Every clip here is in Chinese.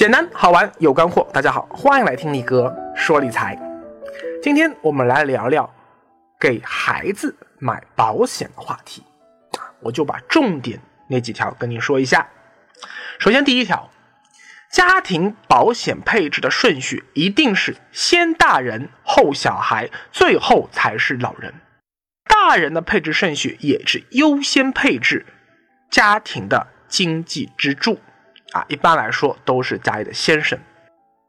简单好玩有干货，大家好，欢迎来听力哥说理财。今天我们来聊聊给孩子买保险的话题我就把重点那几条跟你说一下。首先第一条，家庭保险配置的顺序一定是先大人后小孩，最后才是老人。大人的配置顺序也是优先配置家庭的经济支柱啊，一般来说都是家里的先生。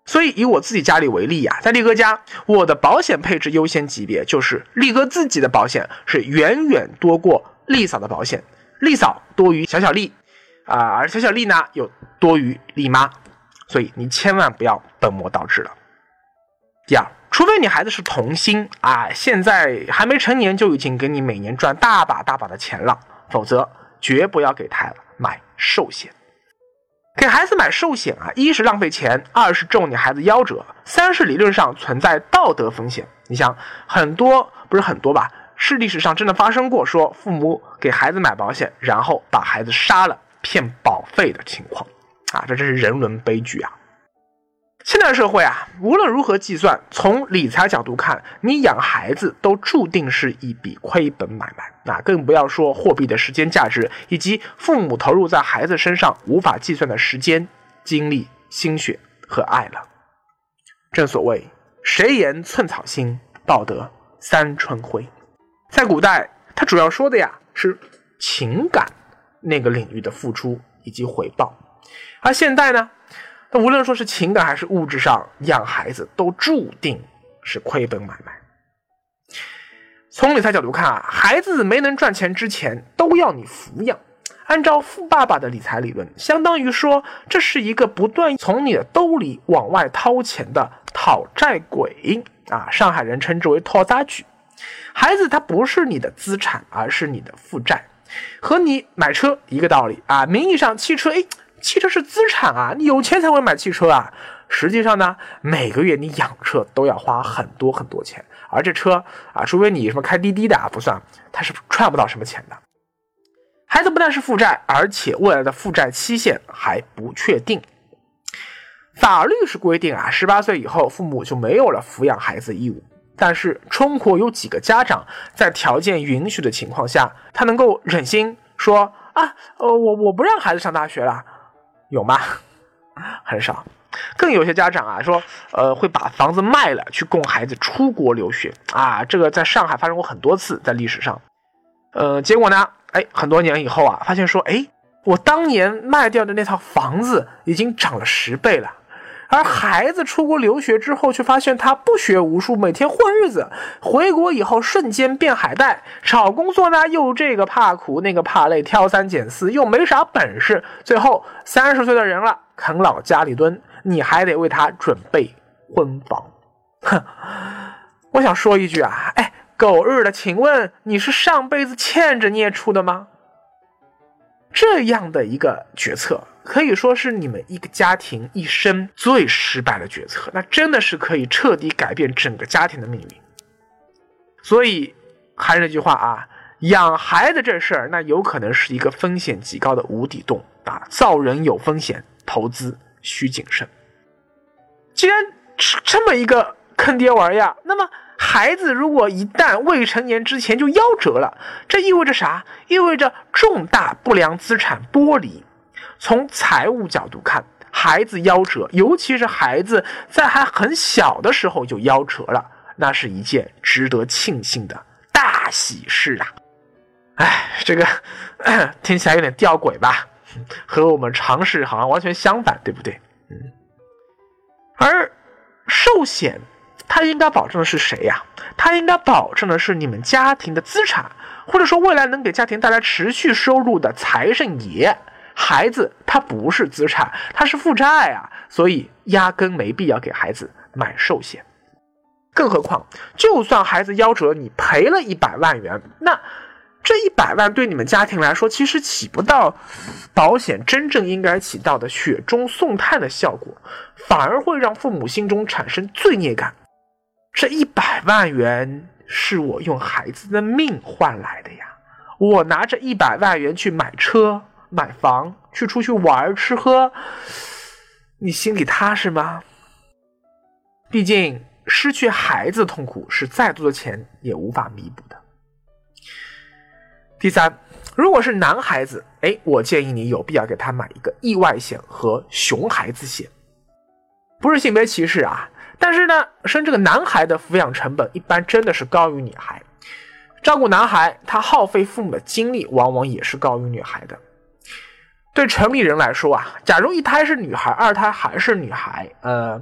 所以以我自己家里为例呀，在力哥家，我的保险配置优先级别就是力哥自己的保险是远远多过丽嫂的保险，丽嫂多于小小丽啊，而小小丽呢又多于丽妈，所以你千万不要本末倒置了。第二。除非你孩子是童星啊，现在还没成年就已经给你每年赚大把大把的钱了，否则绝不要给他买寿险。给孩子买寿险啊，一是浪费钱，二是中你孩子夭折，三是理论上存在道德风险。你想，很多不是很多吧？是历史上真的发生过，说父母给孩子买保险，然后把孩子杀了骗保费的情况啊，这真是人伦悲剧啊！现代社会啊，无论如何计算，从理财角度看，你养孩子都注定是一笔亏本买卖。那更不要说货币的时间价值，以及父母投入在孩子身上无法计算的时间、精力、心血和爱了。正所谓“谁言寸草心，报得三春晖”。在古代，它主要说的呀是情感那个领域的付出以及回报，而现代呢？那无论说是情感还是物质上养孩子，都注定是亏本买卖。从理财角度看啊，孩子没能赚钱之前都要你抚养。按照富爸爸的理财理论，相当于说这是一个不断从你的兜里往外掏钱的讨债鬼啊！上海人称之为“套杂局”。孩子他不是你的资产，而是你的负债，和你买车一个道理啊。名义上汽车哎。汽车是资产啊，你有钱才会买汽车啊。实际上呢，每个月你养车都要花很多很多钱，而这车啊，除非你什么开滴滴的啊，不算，它是赚不到什么钱的。孩子不但是负债，而且未来的负债期限还不确定。法律是规定啊，十八岁以后父母就没有了抚养孩子义务。但是中国有几个家长在条件允许的情况下，他能够忍心说啊，呃，我我不让孩子上大学了。有吗？很少，更有些家长啊说，呃，会把房子卖了去供孩子出国留学啊，这个在上海发生过很多次，在历史上，呃，结果呢，哎，很多年以后啊，发现说，哎，我当年卖掉的那套房子已经涨了十倍了。而孩子出国留学之后，却发现他不学无术，每天混日子。回国以后，瞬间变海带。找工作呢，又这个怕苦，那个怕累，挑三拣四，又没啥本事。最后三十岁的人了，啃老家里蹲，你还得为他准备婚房。哼，我想说一句啊，哎，狗日的，请问你是上辈子欠着孽出的吗？这样的一个决策。可以说是你们一个家庭一生最失败的决策，那真的是可以彻底改变整个家庭的命运。所以还是那句话啊，养孩子这事儿，那有可能是一个风险极高的无底洞啊，造人有风险，投资需谨慎。既然是这么一个坑爹玩意儿，那么孩子如果一旦未成年之前就夭折了，这意味着啥？意味着重大不良资产剥离。从财务角度看，孩子夭折，尤其是孩子在还很小的时候就夭折了，那是一件值得庆幸的大喜事啊！哎，这个 听起来有点吊诡吧？和我们常识好像完全相反，对不对？嗯。而寿险，它应该保证的是谁呀？它应该保证的是你们家庭的资产，或者说未来能给家庭带来持续收入的财神爷。孩子他不是资产，他是负债啊，所以压根没必要给孩子买寿险。更何况，就算孩子夭折，你赔了一百万元，那这一百万对你们家庭来说，其实起不到保险真正应该起到的雪中送炭的效果，反而会让父母心中产生罪孽感。这一百万元是我用孩子的命换来的呀，我拿着一百万元去买车。买房去出去玩吃喝，你心里踏实吗？毕竟失去孩子的痛苦是再多的钱也无法弥补的。第三，如果是男孩子，哎，我建议你有必要给他买一个意外险和熊孩子险。不是性别歧视啊，但是呢，生这个男孩的抚养成本一般真的是高于女孩。照顾男孩，他耗费父母的精力往往也是高于女孩的。对城里人来说啊，假如一胎是女孩，二胎还是女孩，呃，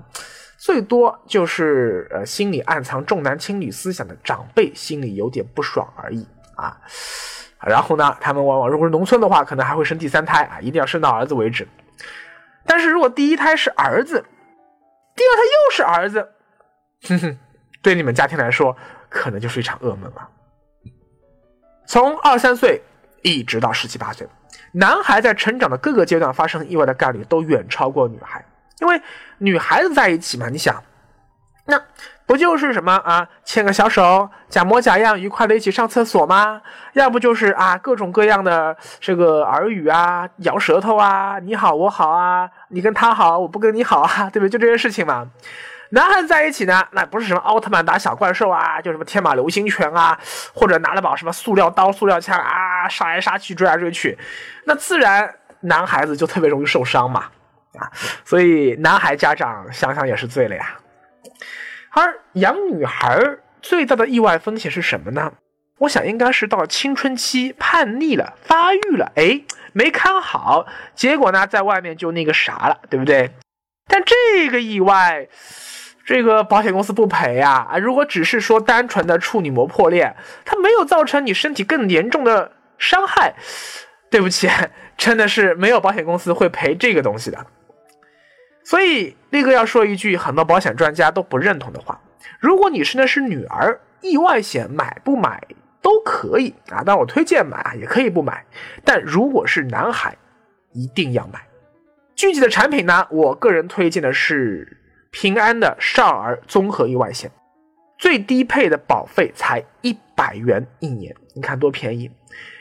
最多就是呃心里暗藏重男轻女思想的长辈心里有点不爽而已啊。然后呢，他们往往如果是农村的话，可能还会生第三胎啊，一定要生到儿子为止。但是如果第一胎是儿子，第二胎又是儿子，哼哼，对你们家庭来说，可能就是一场噩梦了。从二三岁一直到十七八岁，男孩在成长的各个阶段发生意外的概率都远超过女孩，因为女孩子在一起嘛，你想，那不就是什么啊，牵个小手，假模假样愉快的一起上厕所吗？要不就是啊，各种各样的这个耳语啊，咬舌头啊，你好我好啊，你跟他好，我不跟你好啊，对不对？就这些事情嘛。男孩子在一起呢，那不是什么奥特曼打小怪兽啊，就什么天马流星拳啊，或者拿了把什么塑料刀、塑料枪啊，杀来杀去、追来追去，那自然男孩子就特别容易受伤嘛，啊，所以男孩家长想想也是醉了呀。而养女孩最大的意外风险是什么呢？我想应该是到了青春期叛逆了、发育了，哎，没看好，结果呢，在外面就那个啥了，对不对？但这个意外。这个保险公司不赔呀啊！如果只是说单纯的处女膜破裂，它没有造成你身体更严重的伤害，对不起，真的是没有保险公司会赔这个东西的。所以力哥要说一句很多保险专家都不认同的话：如果你生的是女儿，意外险买不买都可以啊，但我推荐买啊，也可以不买。但如果是男孩，一定要买。具体的产品呢，我个人推荐的是。平安的少儿综合意外险，最低配的保费才一百元一年，你看多便宜！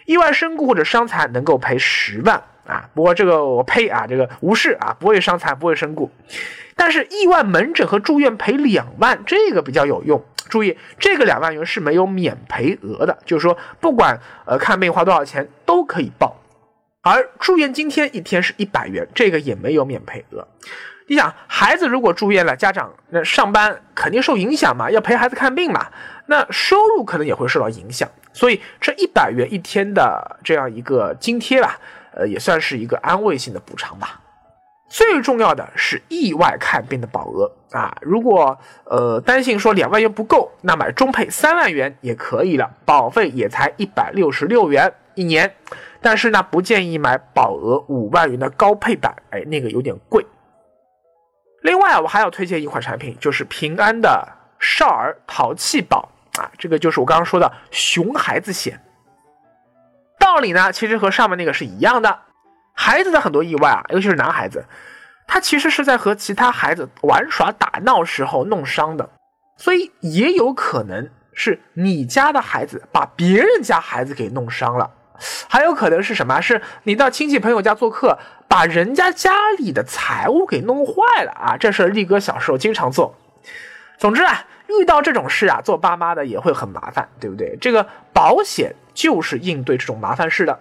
意外身故或者伤残能够赔十万啊，不过这个我呸啊，这个无视啊，不会伤残，不会身故。但是意外门诊和住院赔两万，这个比较有用。注意，这个两万元是没有免赔额的，就是说不管呃看病花多少钱都可以报。而住院津贴一天是一百元，这个也没有免赔额。你想，孩子如果住院了，家长那上班肯定受影响嘛，要陪孩子看病嘛，那收入可能也会受到影响。所以这一百元一天的这样一个津贴吧，呃，也算是一个安慰性的补偿吧。最重要的是意外看病的保额啊，如果呃担心说两万元不够，那买中配三万元也可以了，保费也才一百六十六元一年。但是呢，不建议买保额五万元的高配版，哎，那个有点贵。另外，我还要推荐一款产品，就是平安的少儿淘气宝啊，这个就是我刚刚说的熊孩子险。道理呢，其实和上面那个是一样的。孩子的很多意外啊，尤其是男孩子，他其实是在和其他孩子玩耍打闹时候弄伤的，所以也有可能是你家的孩子把别人家孩子给弄伤了。还有可能是什么？是你到亲戚朋友家做客，把人家家里的财物给弄坏了啊！这事力哥小时候经常做。总之啊，遇到这种事啊，做爸妈的也会很麻烦，对不对？这个保险就是应对这种麻烦事的。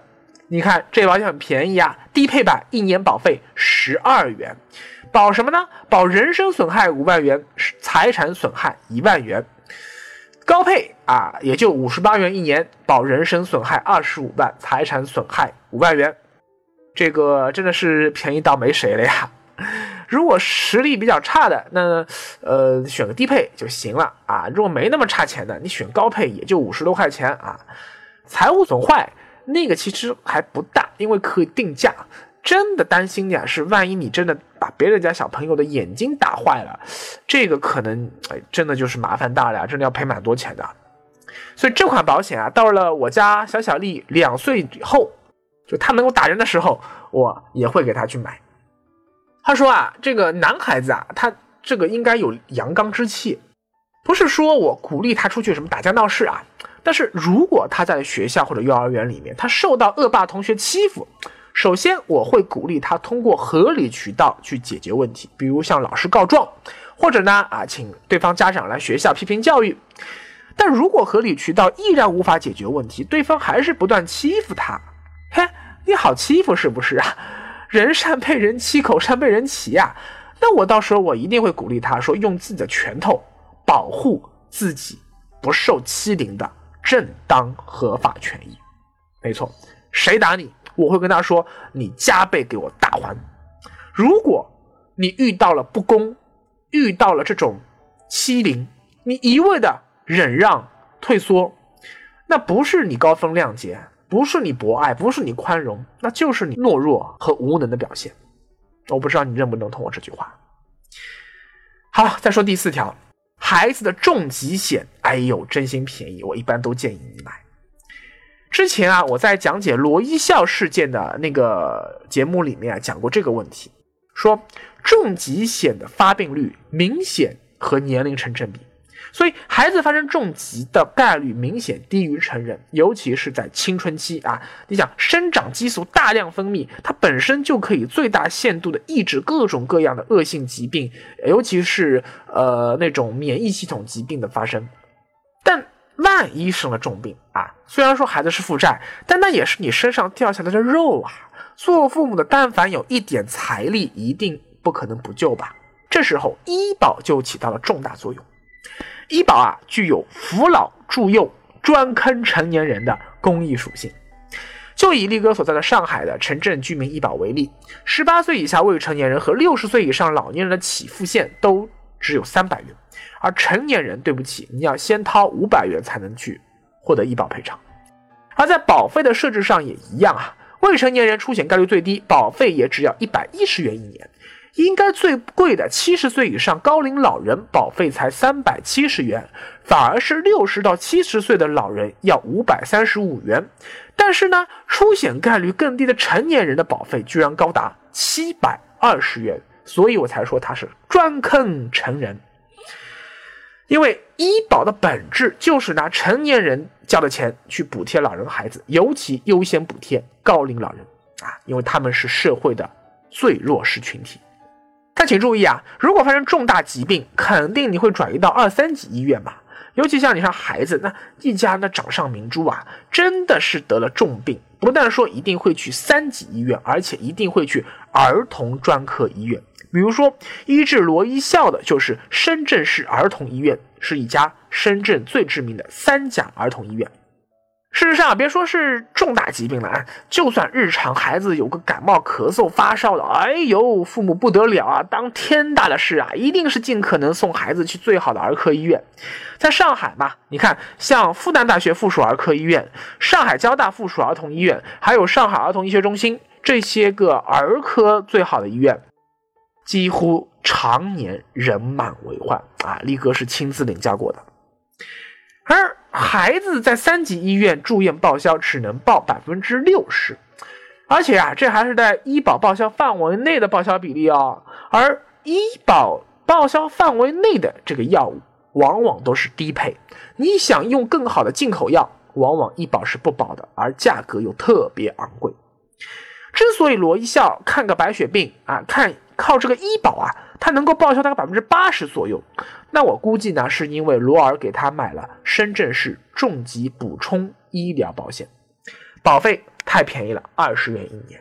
你看这保险很便宜啊，低配版一年保费十二元，保什么呢？保人身损害五万元，财产损害一万元。高配啊，也就五十八元一年，保人身损害二十五万，财产损害五万元，这个真的是便宜到没谁了呀！如果实力比较差的，那呃选个低配就行了啊。如果没那么差钱的，你选高配也就五十多块钱啊。财务损坏那个其实还不大，因为可以定价。真的担心的是，万一你真的把别人家小朋友的眼睛打坏了，这个可能哎，真的就是麻烦大了呀，真的要赔蛮多钱的。所以这款保险啊，到了我家小小丽两岁以后，就他能够打人的时候，我也会给他去买。他说啊，这个男孩子啊，他这个应该有阳刚之气，不是说我鼓励他出去什么打架闹事啊，但是如果他在学校或者幼儿园里面，他受到恶霸同学欺负。首先，我会鼓励他通过合理渠道去解决问题，比如向老师告状，或者呢啊，请对方家长来学校批评教育。但如果合理渠道依然无法解决问题，对方还是不断欺负他，嘿，你好欺负是不是啊？人善被人欺，口善被人骑呀。那我到时候我一定会鼓励他说，用自己的拳头保护自己不受欺凌的正当合法权益。没错，谁打你？我会跟他说：“你加倍给我打还。”如果你遇到了不公，遇到了这种欺凌，你一味的忍让、退缩，那不是你高风亮节，不是你博爱，不是你宽容，那就是你懦弱和无能的表现。我不知道你认不认同我这句话。好，再说第四条，孩子的重疾险，哎呦，真心便宜，我一般都建议你买。之前啊，我在讲解罗一笑事件的那个节目里面啊，讲过这个问题，说重疾险的发病率明显和年龄成正比，所以孩子发生重疾的概率明显低于成人，尤其是在青春期啊。你想，生长激素大量分泌，它本身就可以最大限度的抑制各种各样的恶性疾病，尤其是呃那种免疫系统疾病的发生，万一生了重病啊，虽然说孩子是负债，但那也是你身上掉下来的肉啊。做父母的，但凡有一点财力，一定不可能不救吧？这时候医保就起到了重大作用。医保啊，具有扶老助幼、专坑成年人的公益属性。就以力哥所在的上海的城镇居民医保为例，十八岁以下未成年人和六十岁以上老年人的起付线都只有三百元。而成年人，对不起，你要先掏五百元才能去获得医保赔偿。而在保费的设置上也一样啊，未成年人出险概率最低，保费也只要一百一十元一年。应该最贵的七十岁以上高龄老人，保费才三百七十元，反而是六十到七十岁的老人要五百三十五元。但是呢，出险概率更低的成年人的保费居然高达七百二十元，所以我才说他是专坑成人。因为医保的本质就是拿成年人交的钱去补贴老人孩子，尤其优先补贴高龄老人啊，因为他们是社会的最弱势群体。但请注意啊，如果发生重大疾病，肯定你会转移到二三级医院嘛？尤其像你像孩子，那一家那掌上明珠啊，真的是得了重病，不但说一定会去三级医院，而且一定会去儿童专科医院。比如说，医治罗一笑的就是深圳市儿童医院，是一家深圳最知名的三甲儿童医院。事实上，别说是重大疾病了啊，就算日常孩子有个感冒、咳嗽、发烧的，哎呦，父母不得了啊，当天大的事啊，一定是尽可能送孩子去最好的儿科医院。在上海嘛，你看，像复旦大学附属儿科医院、上海交大附属儿童医院，还有上海儿童医学中心这些个儿科最好的医院。几乎常年人满为患啊！力哥是亲自领教过的。而孩子在三级医院住院报销只能报百分之六十，而且啊，这还是在医保报销范围内的报销比例哦。而医保报销范围内的这个药物，往往都是低配。你想用更好的进口药，往往医保是不保的，而价格又特别昂贵。之所以罗一笑看个白血病啊，看。靠这个医保啊，他能够报销大概百分之八十左右。那我估计呢，是因为罗尔给他买了深圳市重疾补充医疗保险，保费太便宜了，二十元一年。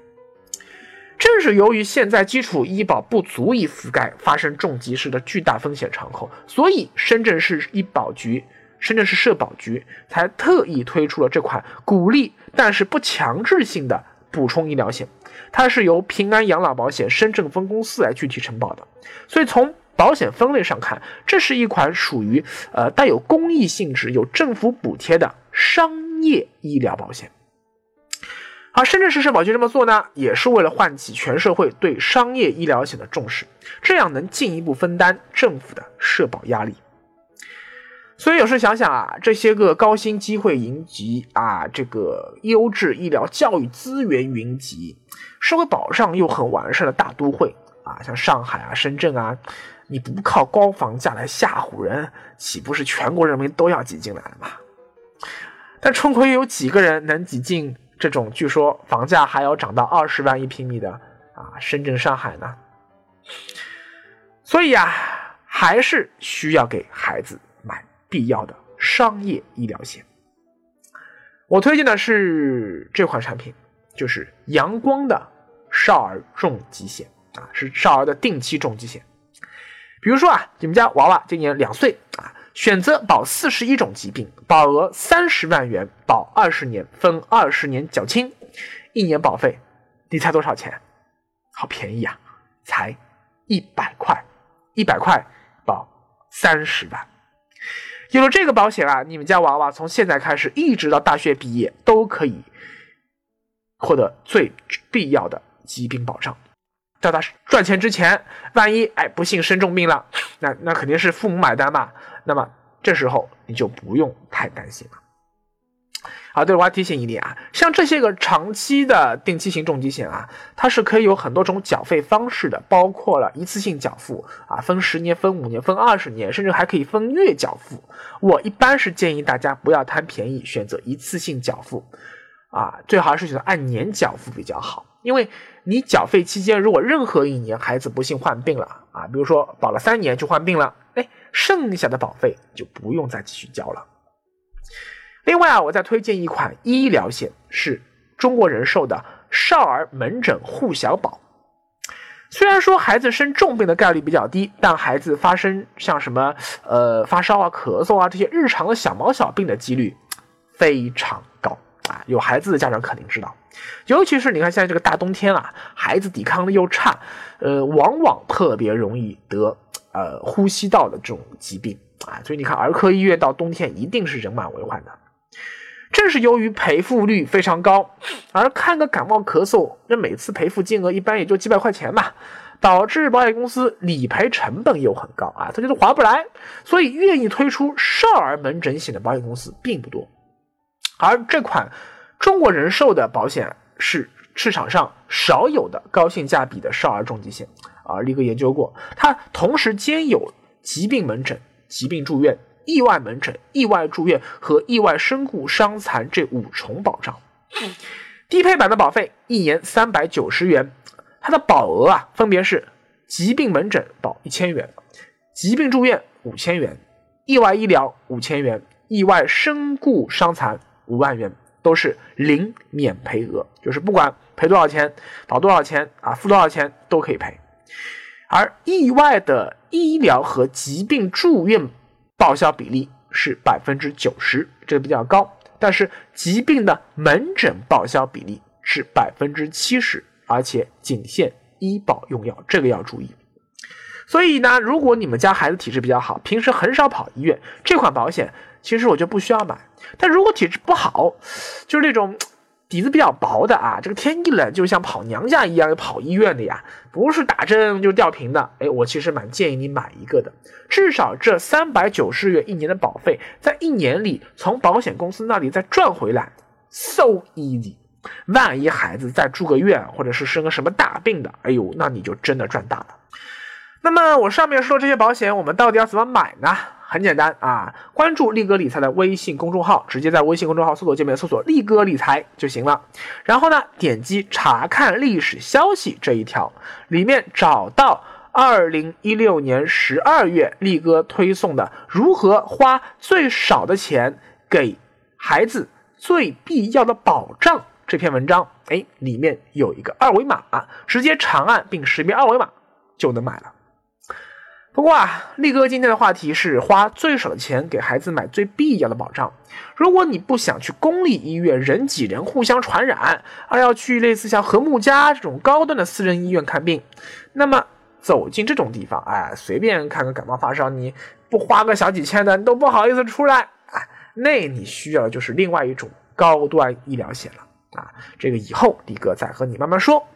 正是由于现在基础医保不足以覆盖发生重疾时的巨大风险敞口，所以深圳市医保局、深圳市社保局才特意推出了这款鼓励但是不强制性的补充医疗险。它是由平安养老保险深圳分公司来具体承保的，所以从保险分类上看，这是一款属于呃带有公益性质、有政府补贴的商业医疗保险。而深圳市社保局这么做呢，也是为了唤起全社会对商业医疗险的重视，这样能进一步分担政府的社保压力。所以有时想想啊，这些个高薪机会云集啊，这个优质医疗教育资源云集，社会保障又很完善的大都会啊，像上海啊、深圳啊，你不靠高房价来吓唬人，岂不是全国人民都要挤进来了吗？但终归有几个人能挤进这种据说房价还要涨到二十万一平米的啊，深圳、上海呢。所以呀，还是需要给孩子必要的商业医疗险。我推荐的是这款产品，就是阳光的少儿重疾险啊，是少儿的定期重疾险。比如说啊，你们家娃娃今年两岁啊，选择保四十一种疾病，保额三十万元，保二十年，分二十年缴清，一年保费，你猜多少钱？好便宜啊，才一百块，一百块保三十万。有了这个保险啊，你们家娃娃从现在开始一直到大学毕业都可以获得最必要的疾病保障。到他赚钱之前，万一哎不幸生重病了，那那肯定是父母买单嘛。那么这时候你就不用太担心了。好，对，我要提醒一点啊，像这些个长期的定期型重疾险啊，它是可以有很多种缴费方式的，包括了一次性缴付啊，分十年、分五年、分二十年，甚至还可以分月缴付。我一般是建议大家不要贪便宜，选择一次性缴付啊，最好是选择按年缴付比较好，因为你缴费期间如果任何一年孩子不幸患病了啊，比如说保了三年就患病了，哎，剩下的保费就不用再继续交了。另外啊，我再推荐一款医疗险，是中国人寿的少儿门诊护小保。虽然说孩子生重病的概率比较低，但孩子发生像什么呃发烧啊、咳嗽啊这些日常的小毛小病的几率非常高啊。有孩子的家长肯定知道，尤其是你看现在这个大冬天啊，孩子抵抗力又差，呃，往往特别容易得呃呼吸道的这种疾病啊。所以你看儿科医院到冬天一定是人满为患的。正是由于赔付率非常高，而看个感冒咳嗽，那每次赔付金额一般也就几百块钱嘛，导致保险公司理赔成本又很高啊，他觉得划不来，所以愿意推出少儿门诊险的保险公司并不多。而这款中国人寿的保险是市场上少有的高性价比的少儿重疾险啊，力哥研究过，它同时兼有疾病门诊、疾病住院。意外门诊、意外住院和意外身故伤残这五重保障，低配版的保费一年三百九十元，它的保额啊分别是疾病门诊保一千元，疾病住院五千元，意外医疗五千元，意外身故伤残五万元，都是零免赔额，就是不管赔多少钱、保多少钱啊、付多少钱都可以赔。而意外的医疗和疾病住院。报销比例是百分之九十，这个比较高。但是疾病的门诊报销比例是百分之七十，而且仅限医保用药，这个要注意。所以呢，如果你们家孩子体质比较好，平时很少跑医院，这款保险其实我就不需要买。但如果体质不好，就是那种。底子比较薄的啊，这个天一冷就像跑娘家一样，要跑医院的呀，不是打针就吊瓶的。哎，我其实蛮建议你买一个的，至少这三百九十元一年的保费，在一年里从保险公司那里再赚回来，so easy。万一孩子再住个院，或者是生个什么大病的，哎呦，那你就真的赚大了。那么我上面说这些保险，我们到底要怎么买呢？很简单啊，关注力哥理财的微信公众号，直接在微信公众号搜索界面搜索“力哥理财”就行了。然后呢，点击查看历史消息这一条，里面找到二零一六年十二月力哥推送的“如何花最少的钱给孩子最必要的保障”这篇文章。哎，里面有一个二维码，直接长按并识别二维码就能买了。不过啊，力哥今天的话题是花最少的钱给孩子买最必要的保障。如果你不想去公立医院人挤人互相传染，而要去类似像和睦家这种高端的私人医院看病，那么走进这种地方，哎，随便看个感冒发烧，你不花个小几千的，你都不好意思出来。哎，那你需要的就是另外一种高端医疗险了啊！这个以后力哥再和你慢慢说。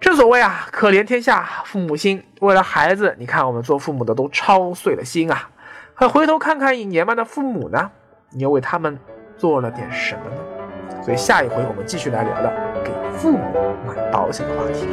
正所谓啊，可怜天下父母心。为了孩子，你看我们做父母的都操碎了心啊。可回头看看你年迈的父母呢，你又为他们做了点什么呢？所以下一回我们继续来聊聊给父母买保险的话题。